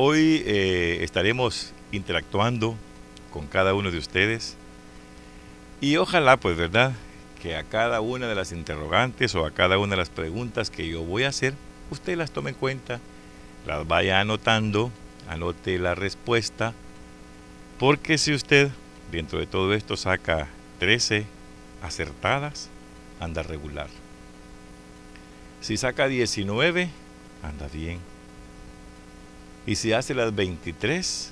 Hoy eh, estaremos interactuando con cada uno de ustedes y ojalá, pues, ¿verdad? Que a cada una de las interrogantes o a cada una de las preguntas que yo voy a hacer, usted las tome en cuenta, las vaya anotando, anote la respuesta, porque si usted dentro de todo esto saca 13 acertadas, anda regular. Si saca 19, anda bien. Y si hace las 23,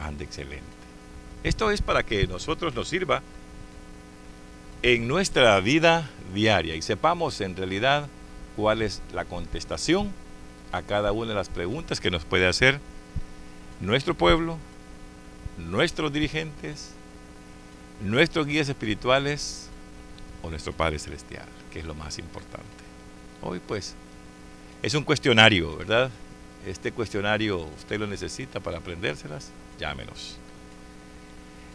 anda excelente. Esto es para que nosotros nos sirva en nuestra vida diaria y sepamos en realidad cuál es la contestación a cada una de las preguntas que nos puede hacer nuestro pueblo, nuestros dirigentes, nuestros guías espirituales o nuestro Padre Celestial, que es lo más importante. Hoy pues es un cuestionario, ¿verdad? Este cuestionario usted lo necesita para aprendérselas, llámenos.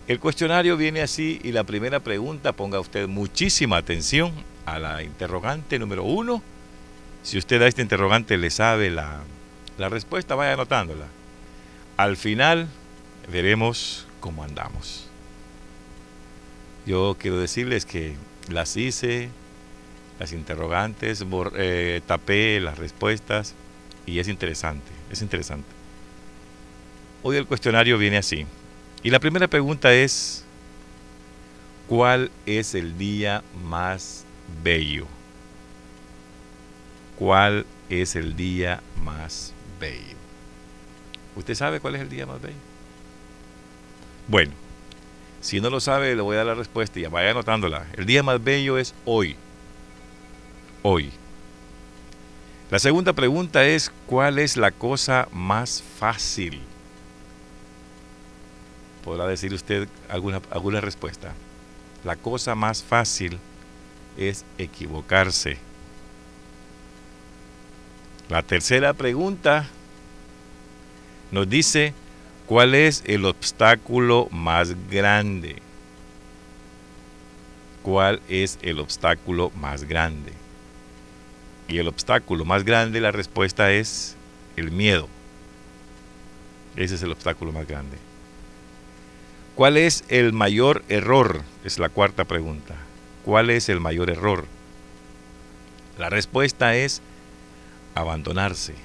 El cuestionario viene así y la primera pregunta, ponga usted muchísima atención a la interrogante número uno. Si usted a este interrogante le sabe la, la respuesta, vaya anotándola. Al final veremos cómo andamos. Yo quiero decirles que las hice, las interrogantes, eh, tapé las respuestas y es interesante, es interesante. Hoy el cuestionario viene así. Y la primera pregunta es, ¿cuál es el día más bello? ¿Cuál es el día más bello? ¿Usted sabe cuál es el día más bello? Bueno, si no lo sabe, le voy a dar la respuesta y ya vaya anotándola. El día más bello es hoy. Hoy. La segunda pregunta es, ¿cuál es la cosa más fácil? ¿Podrá decir usted alguna, alguna respuesta? La cosa más fácil es equivocarse. La tercera pregunta nos dice, ¿Cuál es el obstáculo más grande? ¿Cuál es el obstáculo más grande? Y el obstáculo más grande, la respuesta es el miedo. Ese es el obstáculo más grande. ¿Cuál es el mayor error? Es la cuarta pregunta. ¿Cuál es el mayor error? La respuesta es abandonarse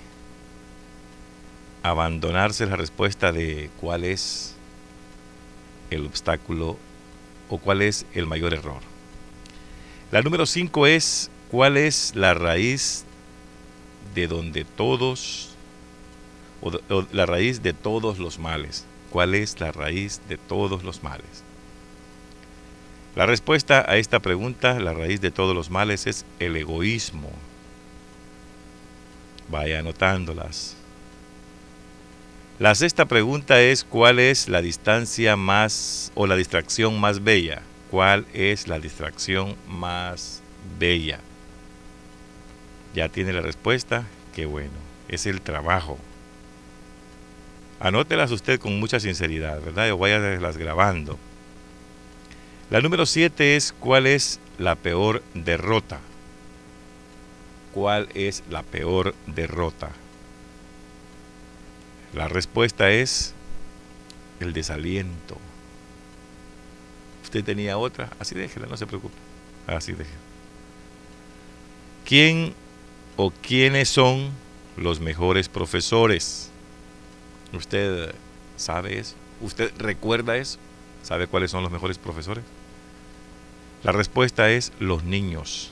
abandonarse la respuesta de cuál es el obstáculo o cuál es el mayor error. La número 5 es cuál es la raíz de donde todos, o, la raíz de todos los males. ¿Cuál es la raíz de todos los males? La respuesta a esta pregunta, la raíz de todos los males, es el egoísmo. Vaya anotándolas. La sexta pregunta es ¿cuál es la distancia más o la distracción más bella? ¿Cuál es la distracción más bella? Ya tiene la respuesta, qué bueno, es el trabajo. Anótelas usted con mucha sinceridad, ¿verdad? O las grabando. La número siete es ¿cuál es la peor derrota? ¿Cuál es la peor derrota? La respuesta es el desaliento. Usted tenía otra, así déjela, no se preocupe. Así déjela. ¿Quién o quiénes son los mejores profesores? ¿Usted sabe eso? ¿Usted recuerda eso? ¿Sabe cuáles son los mejores profesores? La respuesta es los niños.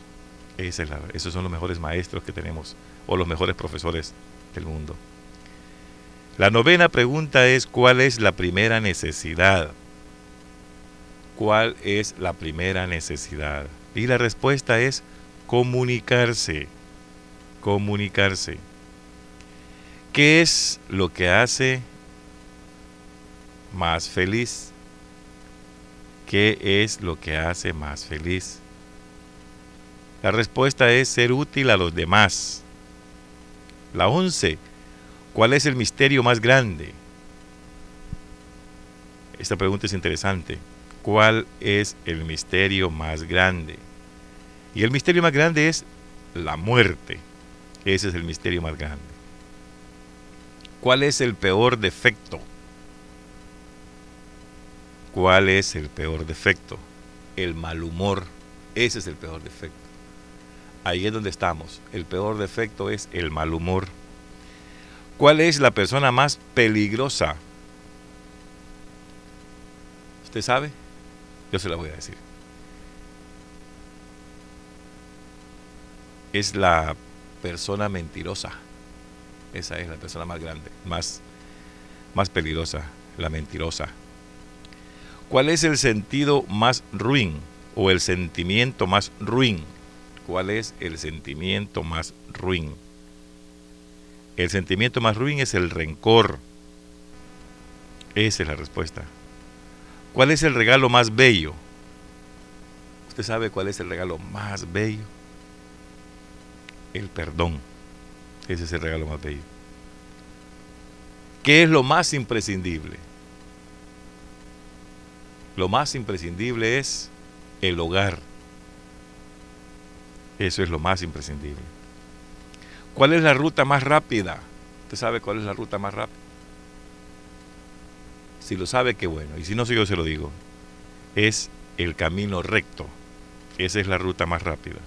esos son los mejores maestros que tenemos o los mejores profesores del mundo. La novena pregunta es ¿cuál es la primera necesidad? ¿Cuál es la primera necesidad? Y la respuesta es comunicarse. Comunicarse. ¿Qué es lo que hace más feliz? ¿Qué es lo que hace más feliz? La respuesta es ser útil a los demás. La once ¿Cuál es el misterio más grande? Esta pregunta es interesante. ¿Cuál es el misterio más grande? Y el misterio más grande es la muerte. Ese es el misterio más grande. ¿Cuál es el peor defecto? ¿Cuál es el peor defecto? El mal humor. Ese es el peor defecto. Ahí es donde estamos. El peor defecto es el mal humor. ¿Cuál es la persona más peligrosa? ¿Usted sabe? Yo se la voy a decir. Es la persona mentirosa. Esa es la persona más grande, más, más peligrosa, la mentirosa. ¿Cuál es el sentido más ruin o el sentimiento más ruin? ¿Cuál es el sentimiento más ruin? El sentimiento más ruin es el rencor. Esa es la respuesta. ¿Cuál es el regalo más bello? ¿Usted sabe cuál es el regalo más bello? El perdón. Ese es el regalo más bello. ¿Qué es lo más imprescindible? Lo más imprescindible es el hogar. Eso es lo más imprescindible. ¿Cuál es la ruta más rápida? ¿Usted sabe cuál es la ruta más rápida? Si lo sabe, qué bueno. Y si no, yo se lo digo. Es el camino recto. Esa es la ruta más rápida.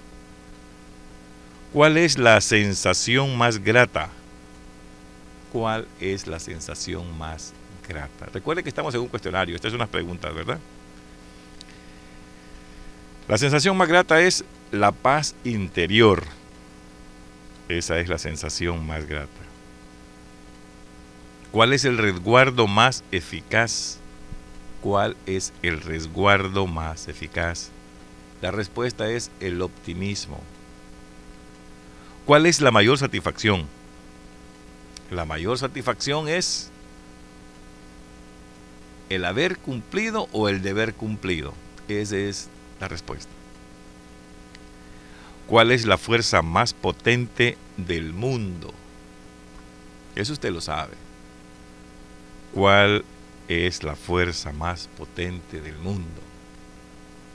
¿Cuál es la sensación más grata? ¿Cuál es la sensación más grata? Recuerde que estamos en un cuestionario. Estas son unas preguntas, ¿verdad? La sensación más grata es la paz interior. Esa es la sensación más grata. ¿Cuál es el resguardo más eficaz? ¿Cuál es el resguardo más eficaz? La respuesta es el optimismo. ¿Cuál es la mayor satisfacción? La mayor satisfacción es el haber cumplido o el deber cumplido. Esa es la respuesta. ¿Cuál es la fuerza más potente del mundo? Eso usted lo sabe. ¿Cuál es la fuerza más potente del mundo?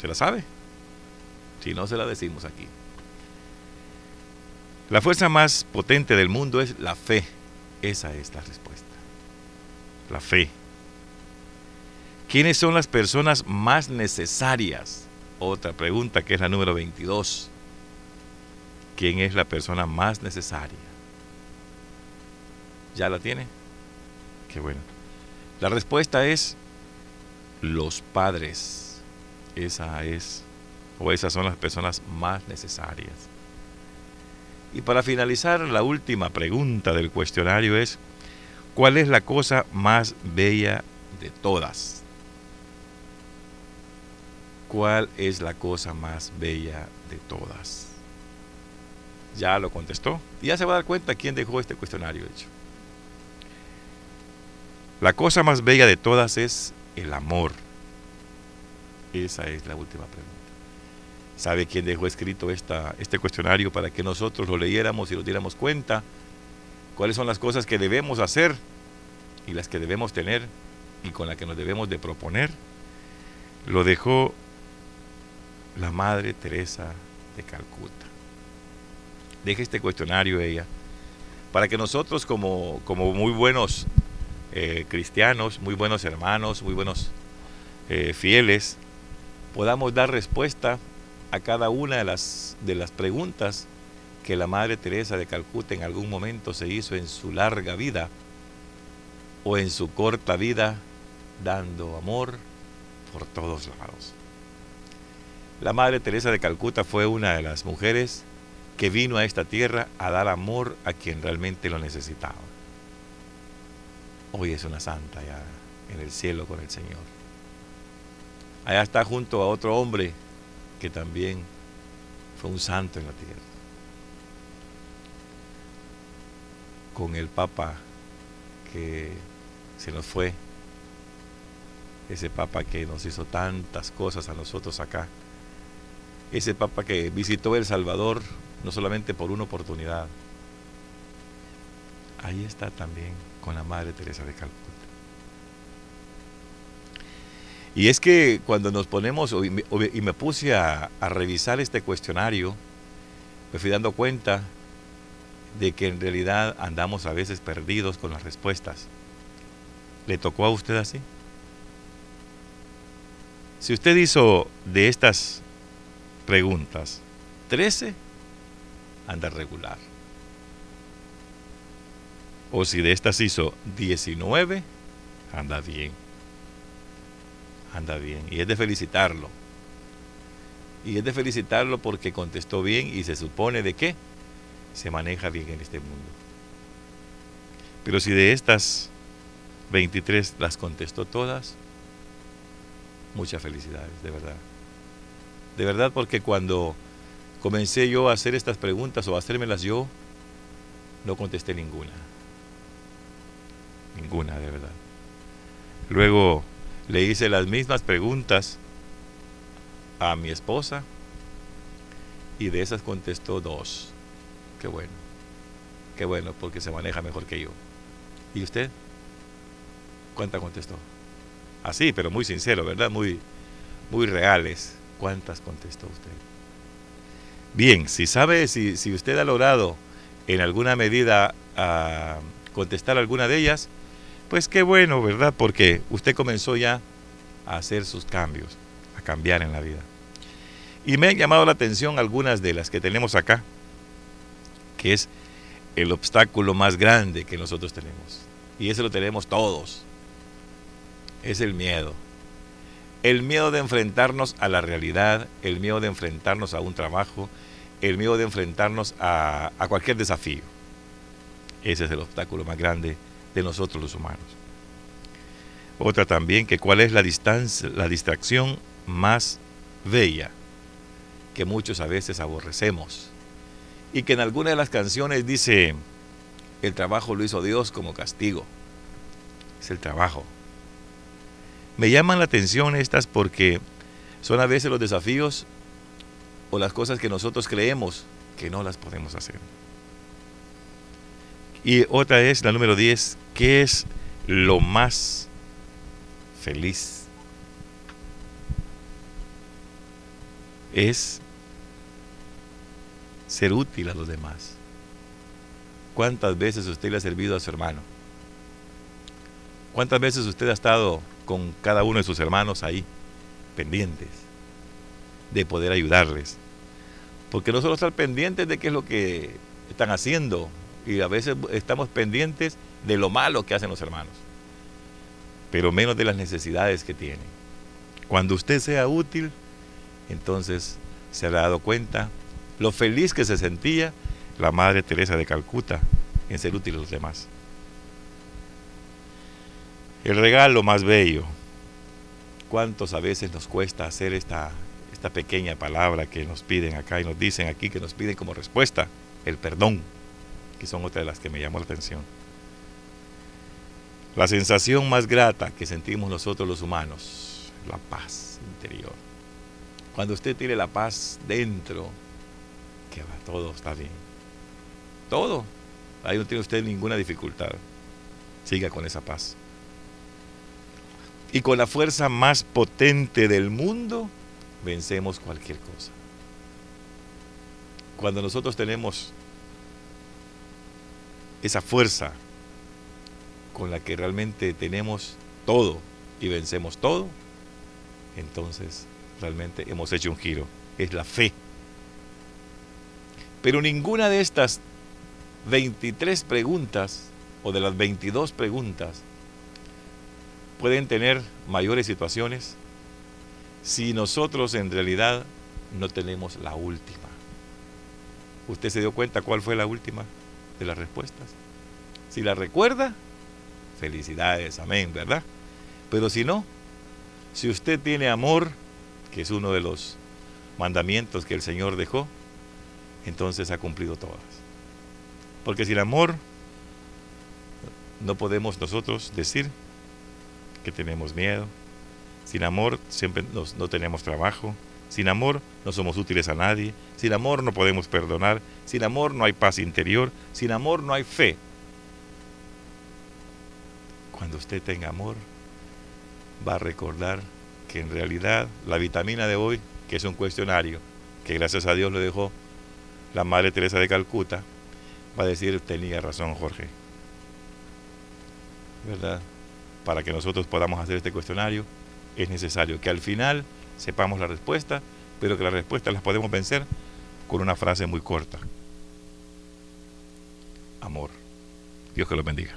¿Se la sabe? Si no, se la decimos aquí. La fuerza más potente del mundo es la fe. Esa es la respuesta. La fe. ¿Quiénes son las personas más necesarias? Otra pregunta que es la número 22. ¿Quién es la persona más necesaria? ¿Ya la tiene? Qué bueno. La respuesta es los padres. Esa es, o esas son las personas más necesarias. Y para finalizar, la última pregunta del cuestionario es, ¿cuál es la cosa más bella de todas? ¿Cuál es la cosa más bella de todas? Ya lo contestó. Y ya se va a dar cuenta quién dejó este cuestionario hecho. La cosa más bella de todas es el amor. Esa es la última pregunta. ¿Sabe quién dejó escrito esta, este cuestionario para que nosotros lo leyéramos y nos diéramos cuenta? ¿Cuáles son las cosas que debemos hacer y las que debemos tener y con las que nos debemos de proponer? Lo dejó la Madre Teresa de Calcuta deje este cuestionario ella, para que nosotros como, como muy buenos eh, cristianos, muy buenos hermanos, muy buenos eh, fieles, podamos dar respuesta a cada una de las, de las preguntas que la Madre Teresa de Calcuta en algún momento se hizo en su larga vida o en su corta vida, dando amor por todos lados. La Madre Teresa de Calcuta fue una de las mujeres que vino a esta tierra a dar amor a quien realmente lo necesitaba. Hoy es una santa allá en el cielo con el Señor. Allá está junto a otro hombre que también fue un santo en la tierra. Con el Papa que se nos fue, ese Papa que nos hizo tantas cosas a nosotros acá, ese Papa que visitó El Salvador no solamente por una oportunidad. Ahí está también con la Madre Teresa de Calcuta. Y es que cuando nos ponemos, y me, puse a, revisar este cuestionario, me fui dando cuenta de que en realidad andamos a veces perdidos con las respuestas. ¿Le tocó a usted así? Si usted hizo de estas preguntas 13, anda regular. O si de estas hizo 19, anda bien. Anda bien. Y es de felicitarlo. Y es de felicitarlo porque contestó bien y se supone de qué se maneja bien en este mundo. Pero si de estas 23 las contestó todas, muchas felicidades, de verdad. De verdad porque cuando comencé yo a hacer estas preguntas o a hacérmelas yo, no contesté ninguna. Ninguna, de verdad. Luego le hice las mismas preguntas a mi esposa y de esas contestó dos. Qué bueno. Qué bueno porque se maneja mejor que yo. ¿Y usted? ¿Cuántas contestó? Así, pero muy sincero, ¿verdad? Muy, muy reales. ¿Cuántas contestó usted? Bien, si sabe, si, si usted ha logrado en alguna medida a contestar alguna de ellas, pues qué bueno, ¿verdad? Porque usted comenzó ya a hacer sus cambios, a cambiar en la vida. Y me han llamado la atención algunas de las que tenemos acá, que es el obstáculo más grande que nosotros tenemos. Y ese lo tenemos todos. Es el miedo. El miedo de enfrentarnos a la realidad, el miedo de enfrentarnos a un trabajo, el miedo de enfrentarnos a, cualquier desafío. Ese es el obstáculo más grande de nosotros los humanos. Otra también, que cuál es la distancia, la distracción más bella que muchos a veces aborrecemos. Y que en alguna de las canciones dice, el trabajo lo hizo Dios como castigo. Es el trabajo. Me llaman la atención estas porque son a veces los desafíos o las cosas que nosotros creemos que no las podemos hacer. Y otra es la número 10, ¿qué es lo más feliz? Es ser útil a los demás. ¿Cuántas veces usted le ha servido a su hermano? ¿Cuántas veces usted ha estado con cada uno de sus hermanos ahí, pendientes de poder ayudarles. Porque no solo estar pendientes de qué es lo que están haciendo, y a veces estamos pendientes de lo malo que hacen los hermanos, pero menos de las necesidades que tienen. Cuando usted sea útil, entonces se habrá dado cuenta lo feliz que se sentía la Madre Teresa de Calcuta en ser útil a los demás. El regalo más bello. ¿Cuántos a veces nos cuesta hacer esta, esta pequeña palabra que nos piden acá y nos dicen aquí, que nos piden como respuesta? El perdón, que son otras de las que me llamó la atención. La sensación más grata que sentimos nosotros los humanos, la paz interior. Cuando usted tiene la paz dentro, que va, todo está bien. Todo. Ahí no tiene usted ninguna dificultad. Siga con esa paz y con la fuerza más potente del mundo vencemos cualquier cosa. Cuando nosotros tenemos esa fuerza con la que realmente tenemos todo y vencemos todo, entonces realmente hemos hecho un giro. Es la fe. Pero ninguna de estas 23 preguntas o de las 22 preguntas pueden tener mayores situaciones si nosotros en realidad no tenemos la última. ¿Usted se dio cuenta cuál fue la última de las respuestas? Si la recuerda, felicidades, amén, ¿verdad? Pero si no, si usted tiene amor, que es uno de los mandamientos que el Señor dejó, entonces ha cumplido todas. Porque sin amor no podemos nosotros decir que tenemos miedo. Sin amor siempre no tenemos trabajo. Sin amor no somos útiles a nadie. Sin amor no podemos perdonar. Sin amor no hay paz interior. Sin amor no hay fe. Cuando usted tenga amor, va a recordar que en realidad la vitamina de hoy, que es un cuestionario, que gracias a Dios lo dejó la Madre Teresa de Calcuta, va a decir, tenía razón Jorge. ¿Verdad? Para que nosotros podamos hacer este cuestionario es necesario que al final sepamos la respuesta, pero que las respuestas las podemos vencer con una frase muy corta. Amor. Dios que los bendiga.